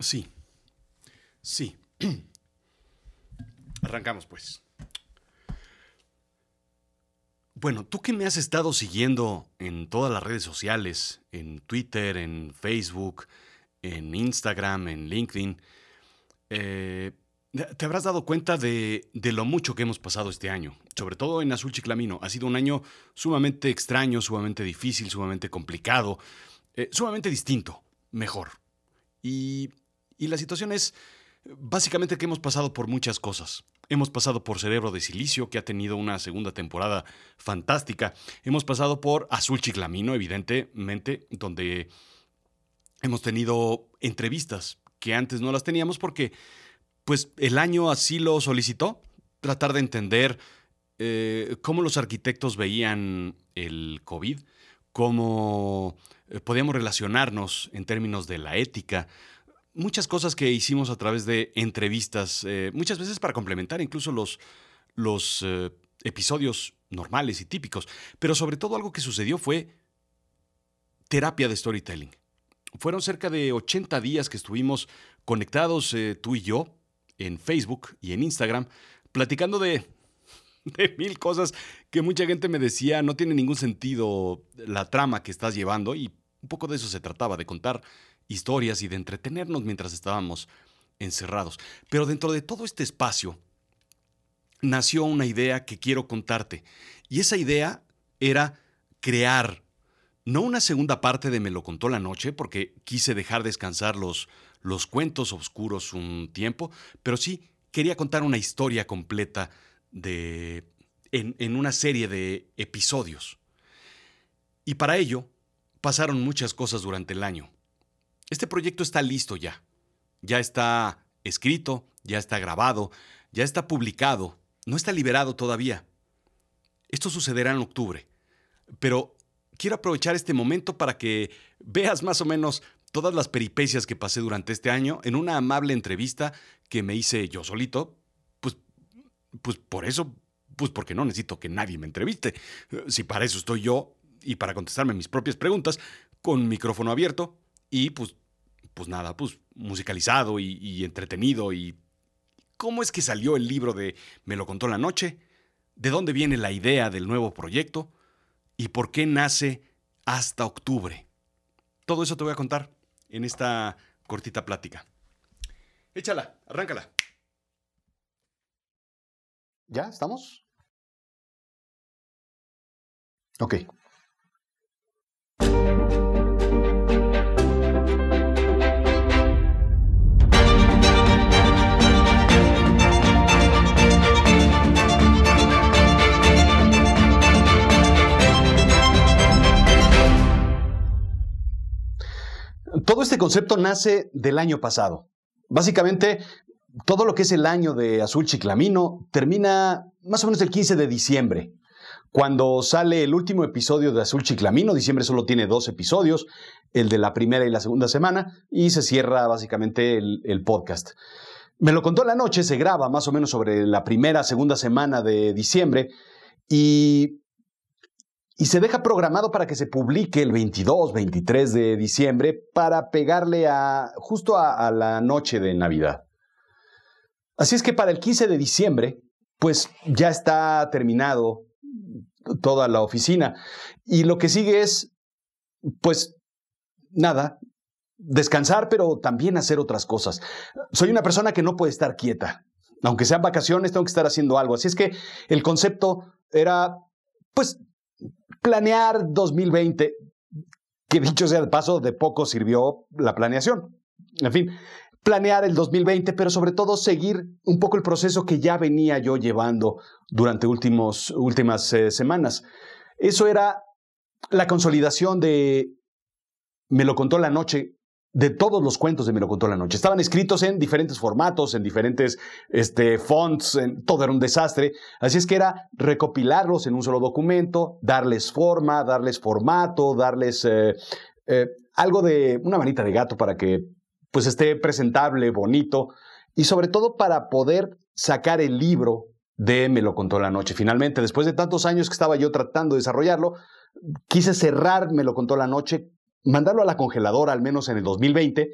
Sí. Sí. Arrancamos pues. Bueno, tú que me has estado siguiendo en todas las redes sociales, en Twitter, en Facebook, en Instagram, en LinkedIn, eh, te habrás dado cuenta de, lo mucho que hemos pasado este año, sobre todo en Azul Chiclamino. Ha sido un año sumamente extraño, sumamente difícil, sumamente complicado, eh, sumamente distinto, mejor. Y, y la situación es básicamente que hemos pasado por muchas cosas. Hemos pasado por Cerebro de Silicio, que ha tenido una segunda temporada fantástica. Hemos pasado por Azul Chiclamino, evidentemente, donde hemos tenido entrevistas que antes no las teníamos porque pues el año así lo solicitó, tratar de entender eh, cómo los arquitectos veían el COVID, cómo eh, podíamos relacionarnos en términos de la ética, muchas cosas que hicimos a través de entrevistas, eh, muchas veces para complementar incluso los, los eh, episodios normales y típicos, pero sobre todo algo que sucedió fue terapia de storytelling. Fueron cerca de 80 días que estuvimos conectados eh, tú y yo en Facebook y en Instagram, platicando de, de mil cosas que mucha gente me decía, no tiene ningún sentido la trama que estás llevando y un poco de eso se trataba, de contar historias y de entretenernos mientras estábamos encerrados. Pero dentro de todo este espacio nació una idea que quiero contarte. Y esa idea era crear, no una segunda parte de Me lo contó la noche, porque quise dejar descansar los, los cuentos oscuros un tiempo, pero sí quería contar una historia completa de, en, en una serie de episodios. Y para ello pasaron muchas cosas durante el año. Este proyecto está listo ya. Ya está escrito, ya está grabado, ya está publicado, no está liberado todavía. Esto sucederá en octubre. Pero quiero aprovechar este momento para que veas más o menos todas las peripecias que pasé durante este año en una amable entrevista que me hice yo solito. Pues, pues por eso, pues porque no necesito que nadie me entreviste. Si para eso estoy yo y para contestarme mis propias preguntas, con micrófono abierto, y pues, pues nada, pues musicalizado y, entretenido. ¿Y cómo es que salió el libro de Me lo contó la noche? ¿De dónde viene la idea del nuevo proyecto? ¿Y por qué nace hasta octubre? Todo eso te voy a contar en esta cortita plática. Échala, arráncala. ¿Ya? ¿Estamos? Ok. Todo este concepto nace del año pasado. Básicamente, todo lo que es el año de Azul Chiclamino termina más o menos el 15 de diciembre, cuando sale el último episodio de Azul Chiclamino. Diciembre solo tiene dos episodios, el de la primera y la segunda semana, y se cierra básicamente el, podcast. Me lo contó la noche, se graba más o menos sobre la primera, segunda semana de diciembre, y y se deja programado para que se publique el 22, 23 de diciembre para pegarle a justo a, la noche de Navidad. Así es que para el 15 de diciembre, pues ya está terminado toda la oficina y lo que sigue es, pues nada, descansar, pero también hacer otras cosas. Soy una persona que no puede estar quieta. Aunque sean vacaciones, tengo que estar haciendo algo. Así es que el concepto era, pues, planear 2020, que dicho sea de paso, de poco sirvió la planeación. En fin, planear el 2020, pero sobre todo seguir un poco el proceso que ya venía yo llevando durante últimos, últimas eh, semanas. Eso era la consolidación de, me lo contó la noche, de todos los cuentos de Me lo contó la noche. Estaban escritos en diferentes formatos, en diferentes este, fonts, en, todo era un desastre. Así es que era recopilarlos en un solo documento, darles forma, darles formato, darles eh, eh, algo de una manita de gato para que pues esté presentable, bonito y sobre todo para poder sacar el libro de Me lo contó la noche. Finalmente, después de tantos años que estaba yo tratando de desarrollarlo, quise cerrar Me lo contó la noche mandarlo a la congeladora al menos en el 2020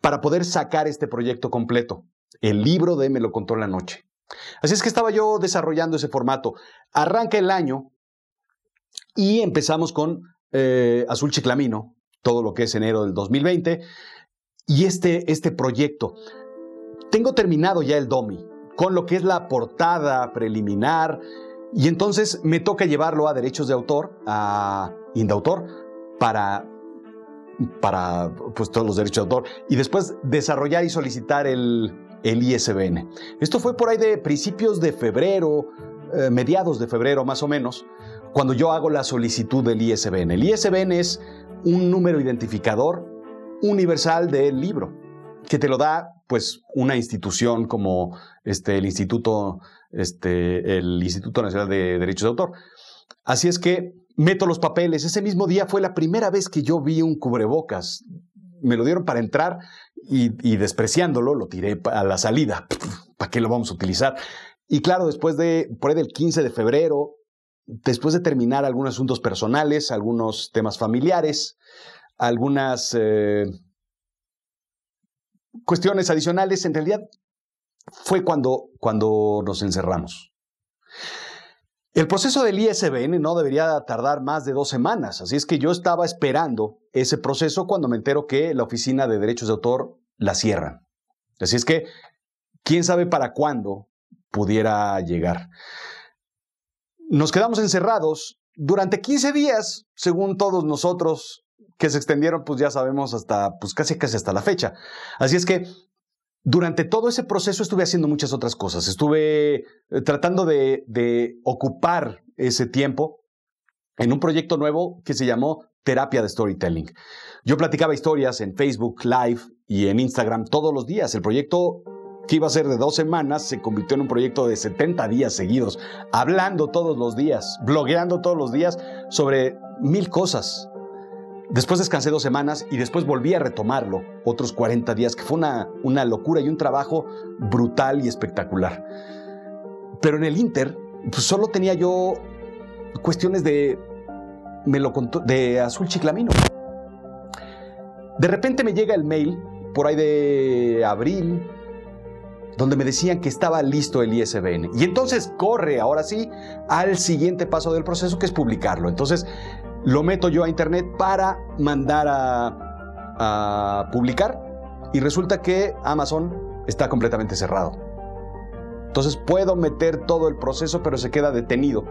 para poder sacar este proyecto completo. El libro de Me lo contó la noche. Así es que estaba yo desarrollando ese formato. Arranca el año y empezamos con eh, Azul Chiclamino, todo lo que es enero del 2020, y este, este proyecto. Tengo terminado ya el DOMI, con lo que es la portada preliminar, y entonces me toca llevarlo a derechos de autor, a Indautor, para, para pues, todos los derechos de autor, y después desarrollar y solicitar el, el ISBN. Esto fue por ahí de principios de febrero, eh, mediados de febrero más o menos, cuando yo hago la solicitud del ISBN. El ISBN es un número identificador universal del libro, que te lo da pues una institución como este, el Instituto, este, el Instituto Nacional de Derechos de Autor. Así es que meto los papeles. Ese mismo día fue la primera vez que yo vi un cubrebocas me lo dieron para entrar y, despreciándolo lo tiré a la salida. ¿Para qué lo vamos a utilizar? Y claro, después de, por ahí del 15 de febrero, después de terminar algunos asuntos personales, algunos temas familiares, algunas eh, cuestiones adicionales, en realidad fue cuando, cuando nos encerramos. El proceso del ISBN no debería tardar más de dos semanas, así es que yo estaba esperando ese proceso cuando me entero que la Oficina de Derechos de Autor la cierran. Así es que, quién sabe para cuándo pudiera llegar. Nos quedamos encerrados durante 15 días, según todos nosotros, que se extendieron, pues ya sabemos, hasta, pues casi casi hasta la fecha. Así es que durante todo ese proceso estuve haciendo muchas otras cosas. Estuve eh, tratando de, ocupar ese tiempo en un proyecto nuevo que se llamó Terapia de Storytelling. Yo platicaba historias en Facebook Live y en Instagram todos los días. El proyecto que iba a ser de dos semanas se convirtió en un proyecto de 70 días seguidos, hablando todos los días, blogueando todos los días sobre mil cosas. Después descansé dos semanas y después volví a retomarlo otros 40 días, que fue una, una locura y un trabajo brutal y espectacular. Pero en el Inter, pues solo tenía yo cuestiones de, me lo de Azul Chiclamino. De repente me llega el mail, por ahí de abril, donde me decían que estaba listo el ISBN. Y entonces corre, ahora sí, al siguiente paso del proceso, que es publicarlo. Entonces lo meto yo a internet para mandar a, publicar y resulta que Amazon está completamente cerrado. Entonces puedo meter todo el proceso, pero se queda detenido.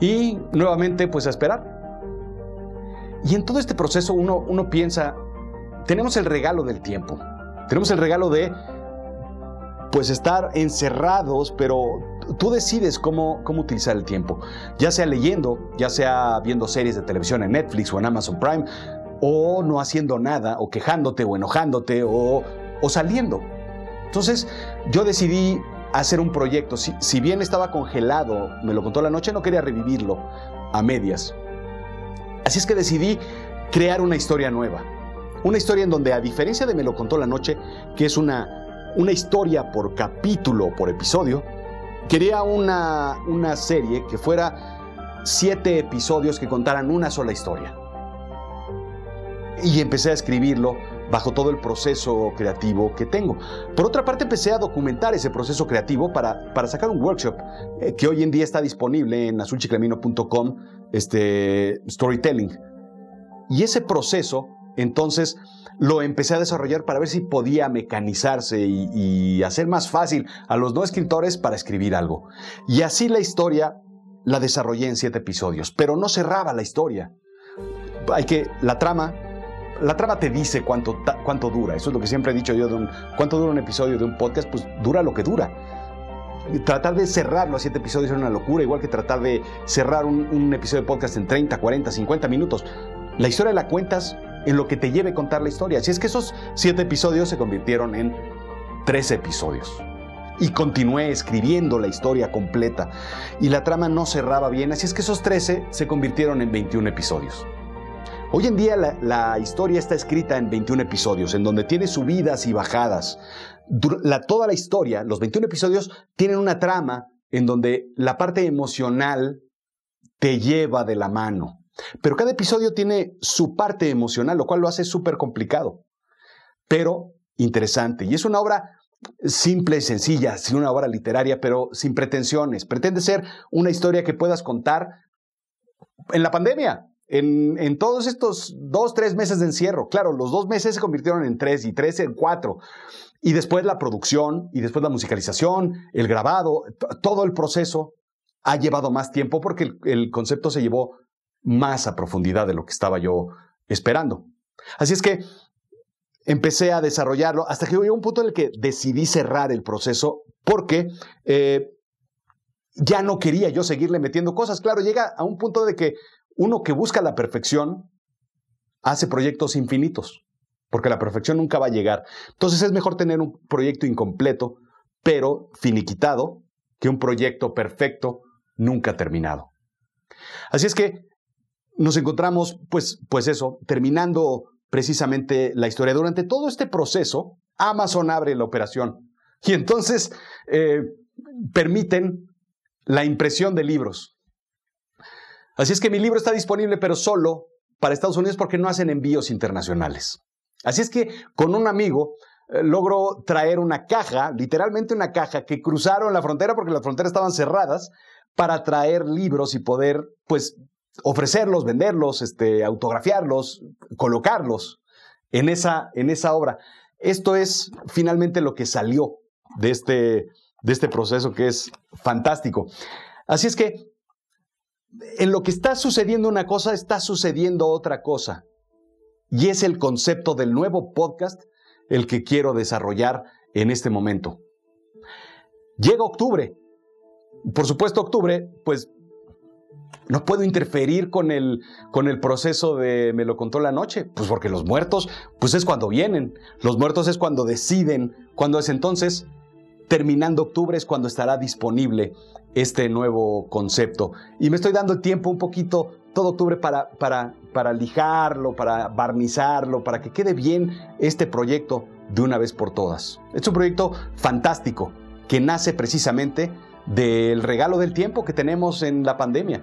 Y nuevamente, pues a esperar. Y en todo este proceso uno, uno piensa, tenemos el regalo del tiempo. Tenemos el regalo de pues estar encerrados, pero tú decides cómo, cómo utilizar el tiempo, ya sea leyendo, ya sea viendo series de televisión en Netflix o en Amazon Prime, o no haciendo nada, o quejándote o enojándote, o, o saliendo. Entonces yo decidí hacer un proyecto. Si, si bien estaba congelado, me lo contó la noche, no quería revivirlo a medias. Así es que decidí crear una historia nueva. Una historia en donde, a diferencia de Me lo contó la noche, que es una una historia por capítulo, por episodio, quería una, una serie que fuera siete episodios que contaran una sola historia. Y empecé a escribirlo bajo todo el proceso creativo que tengo. Por otra parte, empecé a documentar ese proceso creativo para, para sacar un workshop eh, que hoy en día está disponible en azulchiclamino.com, este, Storytelling. Y ese proceso, entonces, lo empecé a desarrollar para ver si podía mecanizarse y, hacer más fácil a los no escritores para escribir algo. Y así la historia la desarrollé en siete episodios, pero no cerraba la historia. Hay que, la trama, la trama te dice cuánto, cuánto dura. Eso es lo que siempre he dicho yo cuánto dura un episodio de un podcast, pues dura lo que dura. Tratar de cerrarlo a siete episodios es una locura, igual que tratar de cerrar un, un episodio de podcast en 30, 40, 50 minutos. La historia la cuentas en lo que te lleve a contar la historia. Así es que esos siete episodios se convirtieron en tres episodios. Y continué escribiendo la historia completa. Y la trama no cerraba bien, así es que esos 13 se convirtieron en 21 episodios. Hoy en día la, historia está escrita en 21 episodios, en donde tiene subidas y bajadas. toda la historia, los 21 episodios, tienen una trama en donde la parte emocional te lleva de la mano. Pero cada episodio tiene su parte emocional, lo cual lo hace súper complicado. pero interesante. Y es una obra simple y sencilla, sí, una obra literaria, pero sin pretensiones. Pretende ser una historia que puedas contar en la pandemia, en, en, todos estos dos, tres meses de encierro. Claro, los dos meses se convirtieron en tres y tres en cuatro. Y después la producción, y después la musicalización, el grabado, todo el proceso ha llevado más tiempo porque el, el concepto se llevó más a profundidad de lo que estaba yo esperando. Así es que empecé a desarrollarlo hasta que llegó un punto en el que decidí cerrar el proceso porque eh, ya no quería yo seguirle metiendo cosas. Claro, llega a un punto de que uno que busca la perfección hace proyectos infinitos, porque la perfección nunca va a llegar. Entonces es mejor tener un proyecto incompleto, pero finiquitado, que un proyecto perfecto nunca terminado. Así es que nos encontramos, pues, pues eso, terminando precisamente la historia. Durante todo este proceso, Amazon abre la operación y entonces eh, permiten la impresión de libros. Así es que mi libro está disponible, pero solo para Estados Unidos porque no hacen envíos internacionales. Así es que con un amigo eh, logro traer una caja, literalmente una caja, que cruzaron la frontera porque las fronteras estaban cerradas, para traer libros y poder, pues, ofrecerlos, venderlos, este, autografiarlos, colocarlos en esa, en esa obra. Esto es finalmente lo que salió de este, de este proceso que es fantástico. Así es que en lo que está sucediendo una cosa, está sucediendo otra cosa. Y es el concepto del nuevo podcast el que quiero desarrollar en este momento. Llega octubre. Por supuesto, octubre, pues no puedo interferir con el, con el proceso de me lo contó la noche, pues porque los muertos, pues es cuando vienen, los muertos es cuando deciden, cuando es entonces, terminando octubre es cuando estará disponible este nuevo concepto. Y me estoy dando el tiempo un poquito todo octubre para, para, para lijarlo, para barnizarlo, para que quede bien este proyecto de una vez por todas. Es un proyecto fantástico que nace precisamente del regalo del tiempo que tenemos en la pandemia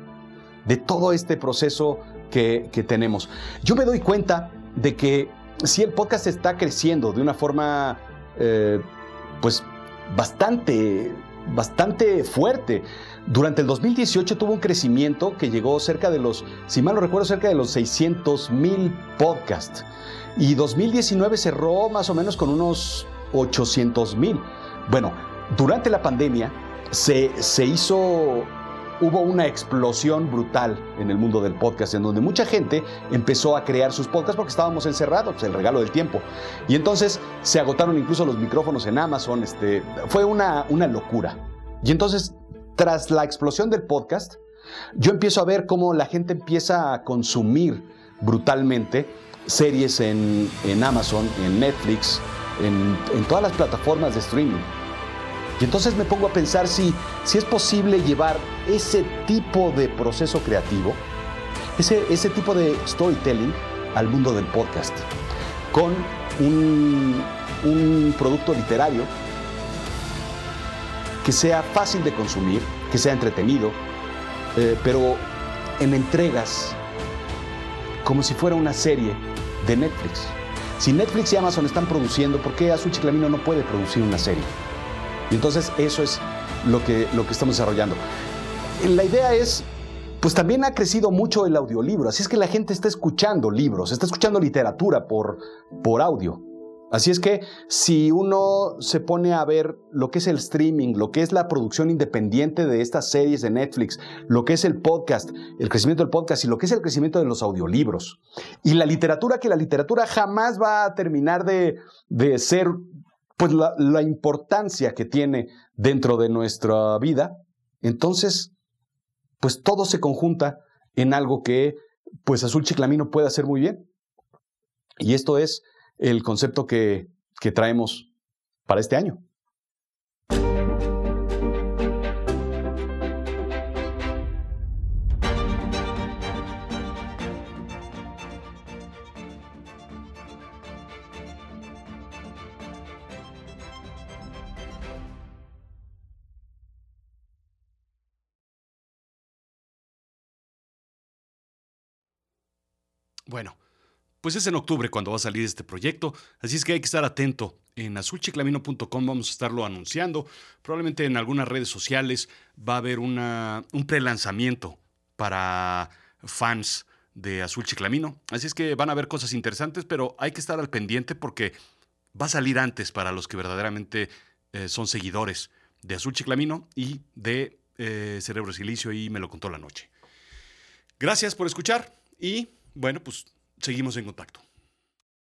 de todo este proceso que, tenemos. Yo me doy cuenta de que si el podcast está creciendo de una forma, eh, pues, bastante, bastante fuerte. Durante el 2018 tuvo un crecimiento que llegó cerca de los, si mal no recuerdo, cerca de los 600 mil podcasts. Y 2019 cerró más o menos con unos 800 mil. Bueno, durante la pandemia se, se hizo hubo una explosión brutal en el mundo del podcast, en donde mucha gente empezó a crear sus podcasts porque estábamos encerrados, el regalo del tiempo. Y entonces se agotaron incluso los micrófonos en Amazon, este, fue una, una locura. Y entonces, tras la explosión del podcast, yo empiezo a ver cómo la gente empieza a consumir brutalmente series en, Amazon, en Netflix, en, en todas las plataformas de streaming. Y entonces me pongo a pensar si, si es posible llevar ese tipo de proceso creativo, ese, ese tipo de storytelling al mundo del podcast, con un, producto literario que sea fácil de consumir, que sea entretenido, eh, pero en entregas como si fuera una serie de Netflix. Si Netflix y Amazon están produciendo, ¿por qué Azul Chiclamino no puede producir una serie? Y entonces eso es lo que, lo que estamos desarrollando. La idea es, pues también ha crecido mucho el audiolibro, así es que la gente está escuchando libros, está escuchando literatura por, por audio. Así es que si uno se pone a ver lo que es el streaming, lo que es la producción independiente de estas series de Netflix, lo que es el podcast, el crecimiento del podcast y lo que es el crecimiento de los audiolibros, y la literatura, que la literatura jamás va a terminar de, de ser pues la, importancia que tiene dentro de nuestra vida, entonces, pues todo se conjunta en algo que, pues Azul Chiclamino puede hacer muy bien. Y esto es el concepto que, que traemos para este año. Bueno, pues es en octubre cuando va a salir este proyecto, así es que hay que estar atento. En azulchiclamino.com vamos a estarlo anunciando. Probablemente en algunas redes sociales va a haber un prelanzamiento para fans de Azul Chiclamino. Así es que van a ver cosas interesantes, pero hay que estar al pendiente porque va a salir antes para los que verdaderamente eh, son seguidores de Azul Chiclamino y de eh, Cerebro Silicio y me lo contó la noche. Gracias por escuchar y bueno, pues seguimos en contacto.